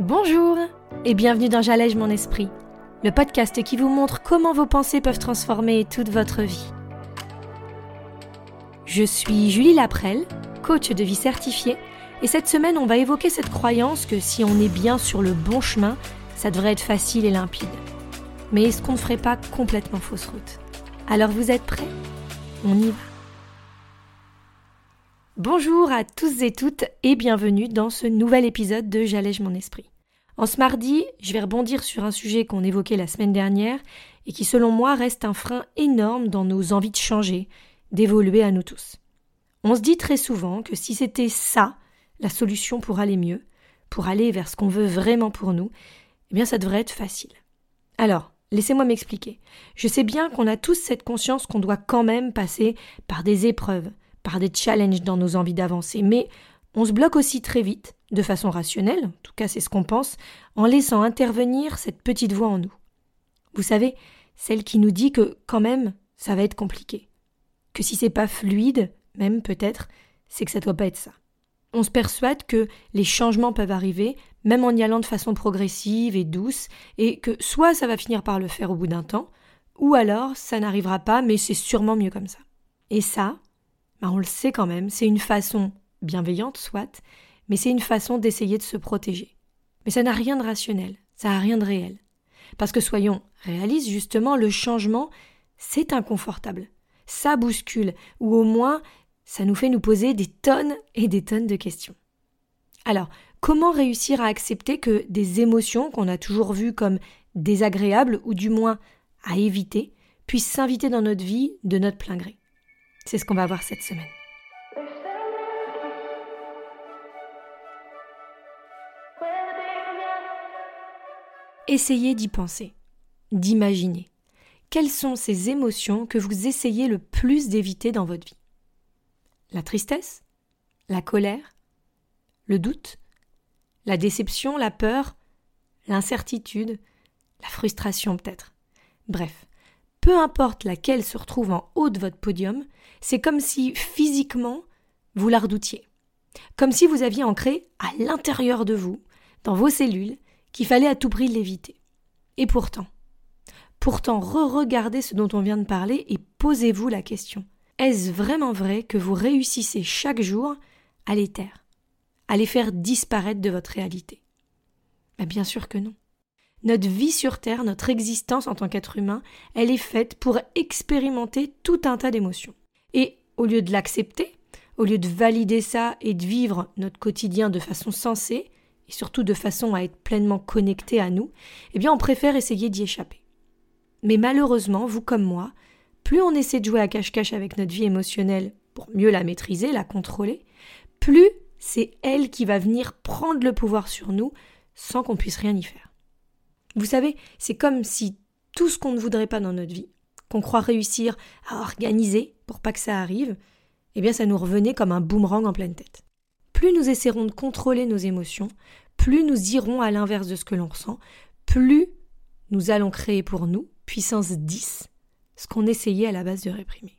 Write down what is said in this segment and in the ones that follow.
Bonjour et bienvenue dans J'allège mon esprit, le podcast qui vous montre comment vos pensées peuvent transformer toute votre vie. Je suis Julie Laprelle, coach de vie certifiée, et cette semaine on va évoquer cette croyance que si on est bien sur le bon chemin, ça devrait être facile et limpide. Mais est-ce qu'on ne ferait pas complètement fausse route? Alors vous êtes prêts? On y va Bonjour à tous et toutes et bienvenue dans ce nouvel épisode de J'allège mon esprit. En ce mardi, je vais rebondir sur un sujet qu'on évoquait la semaine dernière et qui selon moi reste un frein énorme dans nos envies de changer, d'évoluer à nous tous. On se dit très souvent que si c'était ça, la solution pour aller mieux, pour aller vers ce qu'on veut vraiment pour nous, eh bien ça devrait être facile. Alors, laissez-moi m'expliquer. Je sais bien qu'on a tous cette conscience qu'on doit quand même passer par des épreuves, par des challenges dans nos envies d'avancer, mais on se bloque aussi très vite, de façon rationnelle, en tout cas c'est ce qu'on pense, en laissant intervenir cette petite voix en nous. Vous savez, celle qui nous dit que quand même ça va être compliqué. Que si c'est pas fluide, même peut-être, c'est que ça doit pas être ça. On se persuade que les changements peuvent arriver, même en y allant de façon progressive et douce, et que soit ça va finir par le faire au bout d'un temps, ou alors ça n'arrivera pas, mais c'est sûrement mieux comme ça. Et ça, bah, on le sait quand même, c'est une façon bienveillante, soit, mais c'est une façon d'essayer de se protéger. Mais ça n'a rien de rationnel, ça n'a rien de réel. Parce que soyons réalistes, justement, le changement, c'est inconfortable. Ça bouscule, ou au moins, ça nous fait nous poser des tonnes et des tonnes de questions. Alors, comment réussir à accepter que des émotions qu'on a toujours vues comme désagréables, ou du moins à éviter, puissent s'inviter dans notre vie de notre plein gré? C'est ce qu'on va voir cette semaine. Essayez d'y penser, d'imaginer. Quelles sont ces émotions que vous essayez le plus d'éviter dans votre vie? La tristesse? La colère? Le doute? La déception? La peur? L'incertitude? La frustration peut-être? Bref, peu importe laquelle se retrouve en haut de votre podium, c'est comme si physiquement vous la redoutiez. Comme si vous aviez ancré à l'intérieur de vous, dans vos cellules, qu'il fallait à tout prix l'éviter. Et pourtant, pourtant re-regardez ce dont on vient de parler et posez-vous la question. Est-ce vraiment vrai que vous réussissez chaque jour à les taire, à les faire disparaître de votre réalité? Ben, Bien sûr que non. Notre vie sur Terre, notre existence en tant qu'être humain, elle est faite pour expérimenter tout un tas d'émotions. Et au lieu de l'accepter, au lieu de valider ça et de vivre notre quotidien de façon sensée, et surtout de façon à être pleinement connecté à nous, eh bien on préfère essayer d'y échapper. Mais malheureusement, vous comme moi, plus on essaie de jouer à cache-cache avec notre vie émotionnelle pour mieux la maîtriser, la contrôler, plus c'est elle qui va venir prendre le pouvoir sur nous sans qu'on puisse rien y faire. Vous savez, c'est comme si tout ce qu'on ne voudrait pas dans notre vie, qu'on croit réussir à organiser pour pas que ça arrive, eh bien ça nous revenait comme un boomerang en pleine tête. Plus nous essaierons de contrôler nos émotions, plus nous irons à l'inverse de ce que l'on ressent, plus nous allons créer pour nous, puissance 10, ce qu'on essayait à la base de réprimer.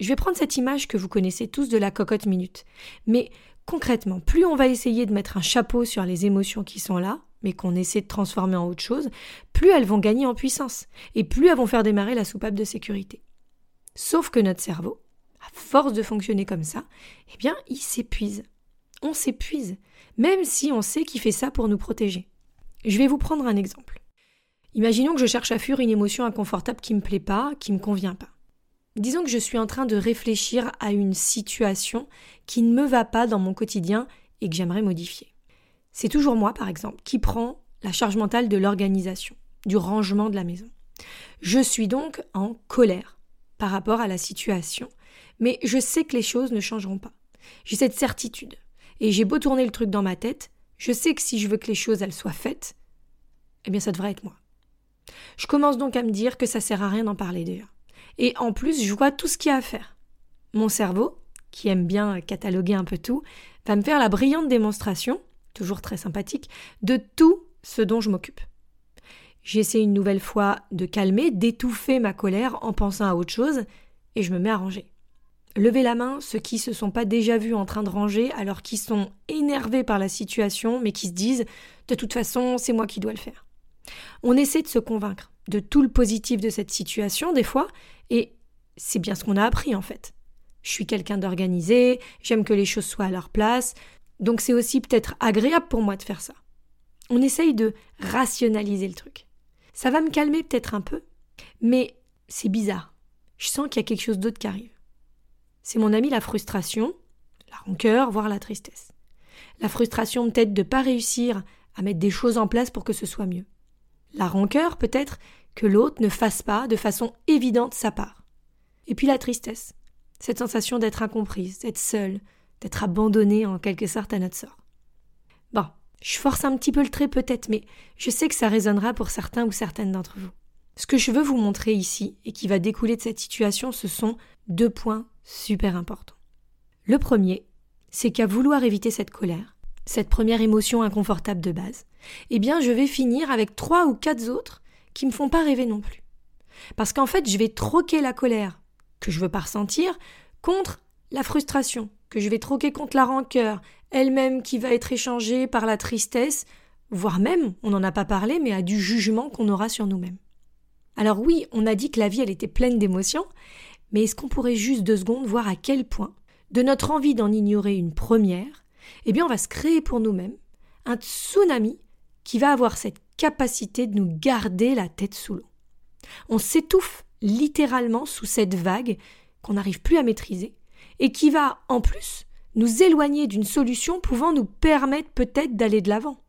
Je vais prendre cette image que vous connaissez tous de la cocotte minute. Mais concrètement, plus on va essayer de mettre un chapeau sur les émotions qui sont là, mais qu'on essaie de transformer en autre chose, plus elles vont gagner en puissance, et plus elles vont faire démarrer la soupape de sécurité. Sauf que notre cerveau, à force de fonctionner comme ça, eh bien, il s'épuise. On s'épuise, même si on sait qu'il fait ça pour nous protéger. Je vais vous prendre un exemple. Imaginons que je cherche à fuir une émotion inconfortable qui me plaît pas, qui me convient pas. Disons que je suis en train de réfléchir à une situation qui ne me va pas dans mon quotidien et que j'aimerais modifier. C'est toujours moi, par exemple, qui prend la charge mentale de l'organisation, du rangement de la maison. Je suis donc en colère par rapport à la situation, mais je sais que les choses ne changeront pas. J'ai cette certitude. Et j'ai beau tourner le truc dans ma tête, je sais que si je veux que les choses elles soient faites, eh bien ça devrait être moi. Je commence donc à me dire que ça sert à rien d'en parler déjà. Et en plus, je vois tout ce qu'il y a à faire. Mon cerveau, qui aime bien cataloguer un peu tout, va me faire la brillante démonstration toujours très sympathique, de tout ce dont je m'occupe. J'essaie une nouvelle fois de calmer, d'étouffer ma colère en pensant à autre chose, et je me mets à ranger. Levez la main ceux qui se sont pas déjà vus en train de ranger alors qu'ils sont énervés par la situation mais qui se disent de toute façon c'est moi qui dois le faire. On essaie de se convaincre de tout le positif de cette situation des fois et c'est bien ce qu'on a appris en fait. Je suis quelqu'un d'organisé, j'aime que les choses soient à leur place, donc c'est aussi peut-être agréable pour moi de faire ça. On essaye de rationaliser le truc. Ça va me calmer peut-être un peu, mais c'est bizarre. Je sens qu'il y a quelque chose d'autre qui arrive. C'est mon ami la frustration, la rancœur, voire la tristesse. La frustration peut-être de ne pas réussir à mettre des choses en place pour que ce soit mieux. La rancœur peut-être que l'autre ne fasse pas de façon évidente sa part. Et puis la tristesse, cette sensation d'être incomprise, d'être seule, d'être abandonnée en quelque sorte à notre sort. Bon, je force un petit peu le trait peut-être, mais je sais que ça résonnera pour certains ou certaines d'entre vous. Ce que je veux vous montrer ici et qui va découler de cette situation, ce sont deux points super importants. Le premier, c'est qu'à vouloir éviter cette colère, cette première émotion inconfortable de base, eh bien je vais finir avec trois ou quatre autres qui me font pas rêver non plus. Parce qu'en fait, je vais troquer la colère que je veux pas ressentir contre la frustration, que je vais troquer contre la rancœur, elle-même qui va être échangée par la tristesse, voire même, on n'en a pas parlé, mais à du jugement qu'on aura sur nous-mêmes. Alors oui, on a dit que la vie, elle était pleine d'émotions, mais est-ce qu'on pourrait juste deux secondes voir à quel point, de notre envie d'en ignorer une première, eh bien on va se créer pour nous-mêmes un tsunami qui va avoir cette capacité de nous garder la tête sous l'eau. On s'étouffe littéralement sous cette vague qu'on n'arrive plus à maîtriser et qui va, en plus, nous éloigner d'une solution pouvant nous permettre peut-être d'aller de l'avant.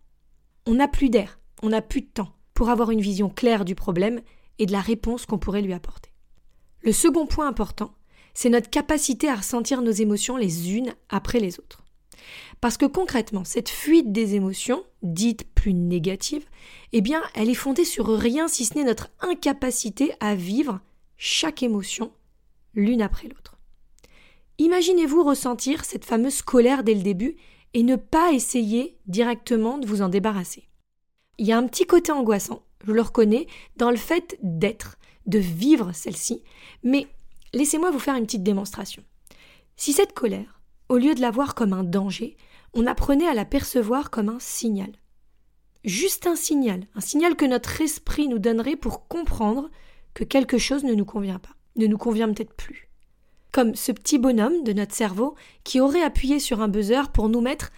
On n'a plus d'air, on n'a plus de temps pour avoir une vision claire du problème et de la réponse qu'on pourrait lui apporter. Le second point important, c'est notre capacité à ressentir nos émotions les unes après les autres. Parce que concrètement, cette fuite des émotions, dite plus négative, eh bien, elle est fondée sur rien si ce n'est notre incapacité à vivre chaque émotion l'une après l'autre. Imaginez-vous ressentir cette fameuse colère dès le début et ne pas essayer directement de vous en débarrasser. Il y a un petit côté angoissant, je le reconnais, dans le fait d'être, de vivre celle-ci, mais laissez-moi vous faire une petite démonstration. Si cette colère, au lieu de la voir comme un danger, on apprenait à la percevoir comme un signal. Juste un signal, un signal que notre esprit nous donnerait pour comprendre que quelque chose ne nous convient pas, ne nous convient peut-être plus. Comme ce petit bonhomme de notre cerveau qui aurait appuyé sur un buzzer pour nous mettre,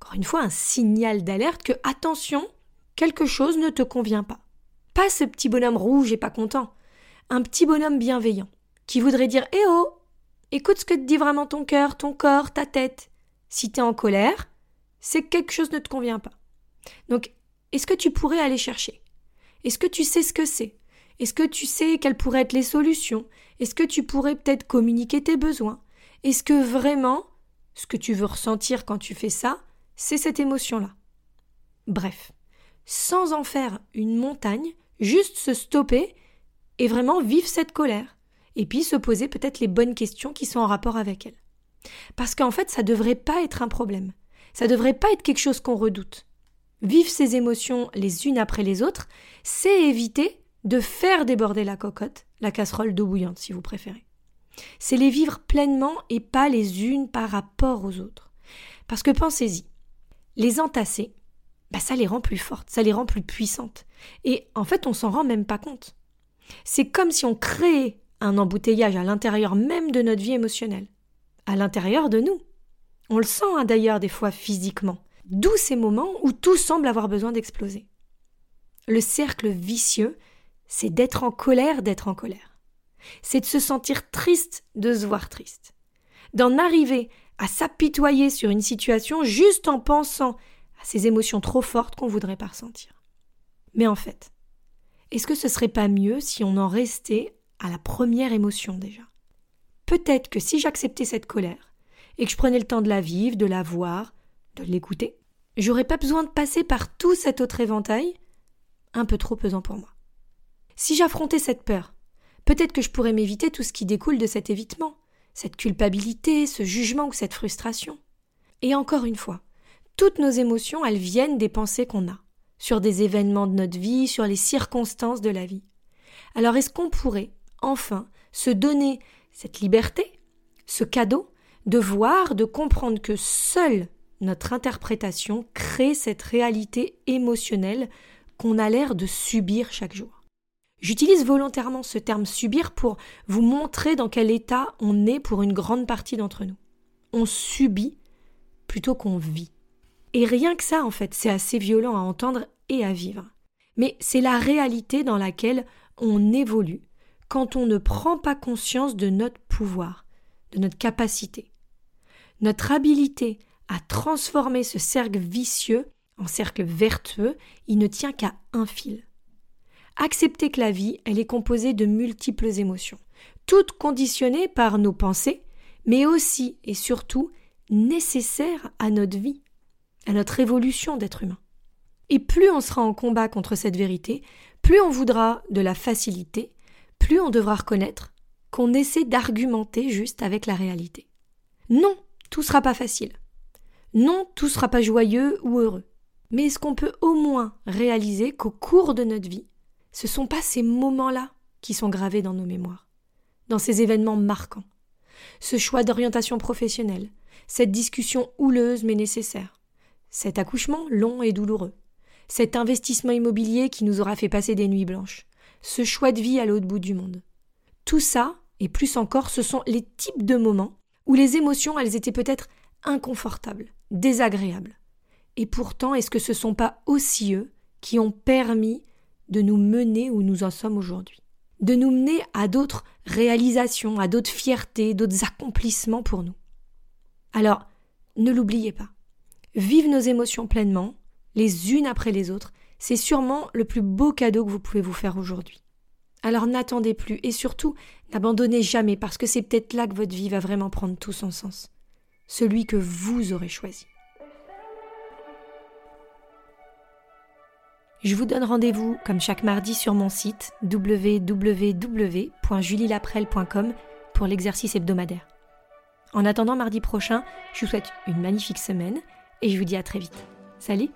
encore une fois, un signal d'alerte que, attention, quelque chose ne te convient pas. Pas ce petit bonhomme rouge et pas content. Un petit bonhomme bienveillant, qui voudrait dire Eh oh Écoute ce que te dit vraiment ton cœur, ton corps, ta tête. Si t'es en colère, c'est que quelque chose ne te convient pas. Donc, est-ce que tu pourrais aller chercher? Est-ce que tu sais ce que c'est? Est-ce que tu sais quelles pourraient être les solutions? Est-ce que tu pourrais peut-être communiquer tes besoins? Est-ce que vraiment, ce que tu veux ressentir quand tu fais ça, c'est cette émotion-là? Bref, sans en faire une montagne, juste se stopper et vraiment vivre cette colère. Et puis se poser peut-être les bonnes questions qui sont en rapport avec elle. Parce qu'en fait, ça ne devrait pas être un problème. Ça ne devrait pas être quelque chose qu'on redoute. Vivre ses émotions les unes après les autres, c'est éviter de faire déborder la cocotte, la casserole d'eau bouillante si vous préférez. C'est les vivre pleinement et pas les unes par rapport aux autres. Parce que pensez-y, les entasser, bah, ça les rend plus fortes, ça les rend plus puissantes. Et en fait, on s'en rend même pas compte. C'est comme si on créait un embouteillage à l'intérieur même de notre vie émotionnelle, à l'intérieur de nous. On le sent hein, d'ailleurs des fois physiquement, d'où ces moments où tout semble avoir besoin d'exploser. Le cercle vicieux, c'est d'être en colère, d'être en colère. C'est de se sentir triste, de se voir triste. D'en arriver à s'apitoyer sur une situation juste en pensant à ces émotions trop fortes qu'on voudrait pas ressentir. Mais en fait, est-ce que ce serait pas mieux si on en restait à la première émotion déjà? Peut-être que si j'acceptais cette colère et que je prenais le temps de la vivre, de la voir, de l'écouter, j'aurais pas besoin de passer par tout cet autre éventail un peu trop pesant pour moi. Si j'affrontais cette peur, peut-être que je pourrais m'éviter tout ce qui découle de cet évitement, cette culpabilité, ce jugement ou cette frustration. Et encore une fois, toutes nos émotions, elles viennent des pensées qu'on a, sur des événements de notre vie, sur les circonstances de la vie. Alors est-ce qu'on pourrait, enfin, se donner cette liberté, ce cadeau de voir, de comprendre que seule notre interprétation crée cette réalité émotionnelle qu'on a l'air de subir chaque jour? J'utilise volontairement ce terme subir pour vous montrer dans quel état on est pour une grande partie d'entre nous. On subit plutôt qu'on vit. Et rien que ça, en fait, c'est assez violent à entendre et à vivre. Mais c'est la réalité dans laquelle on évolue quand on ne prend pas conscience de notre pouvoir, de notre capacité. Notre habilité à transformer ce cercle vicieux en cercle vertueux, il ne tient qu'à un fil. Accepter que la vie, elle est composée de multiples émotions, toutes conditionnées par nos pensées, mais aussi et surtout nécessaires à notre vie, à notre évolution d'être humain. Et plus on sera en combat contre cette vérité, plus on voudra de la facilité, plus on devra reconnaître qu'on essaie d'argumenter juste avec la réalité. Non, tout sera pas facile. Non, tout sera pas joyeux ou heureux. Mais est-ce qu'on peut au moins réaliser qu'au cours de notre vie, ce sont pas ces moments-là qui sont gravés dans nos mémoires, dans ces événements marquants, ce choix d'orientation professionnelle, cette discussion houleuse mais nécessaire, cet accouchement long et douloureux, cet investissement immobilier qui nous aura fait passer des nuits blanches, ce choix de vie à l'autre bout du monde. Tout ça, et plus encore, ce sont les types de moments où les émotions, elles étaient peut-être inconfortables, désagréables. Et pourtant, est-ce que ce ne sont pas aussi eux qui ont permis de nous mener où nous en sommes aujourd'hui? De nous mener à d'autres réalisations, à d'autres fiertés, d'autres accomplissements pour nous Alors, ne l'oubliez pas. Vive nos émotions pleinement, les unes après les autres, c'est sûrement le plus beau cadeau que vous pouvez vous faire aujourd'hui. Alors n'attendez plus et surtout n'abandonnez jamais parce que c'est peut-être là que votre vie va vraiment prendre tout son sens. Celui que vous aurez choisi. Je vous donne rendez-vous comme chaque mardi sur mon site www.julielaprel.com pour l'exercice hebdomadaire. En attendant mardi prochain, je vous souhaite une magnifique semaine et je vous dis à très vite. Salut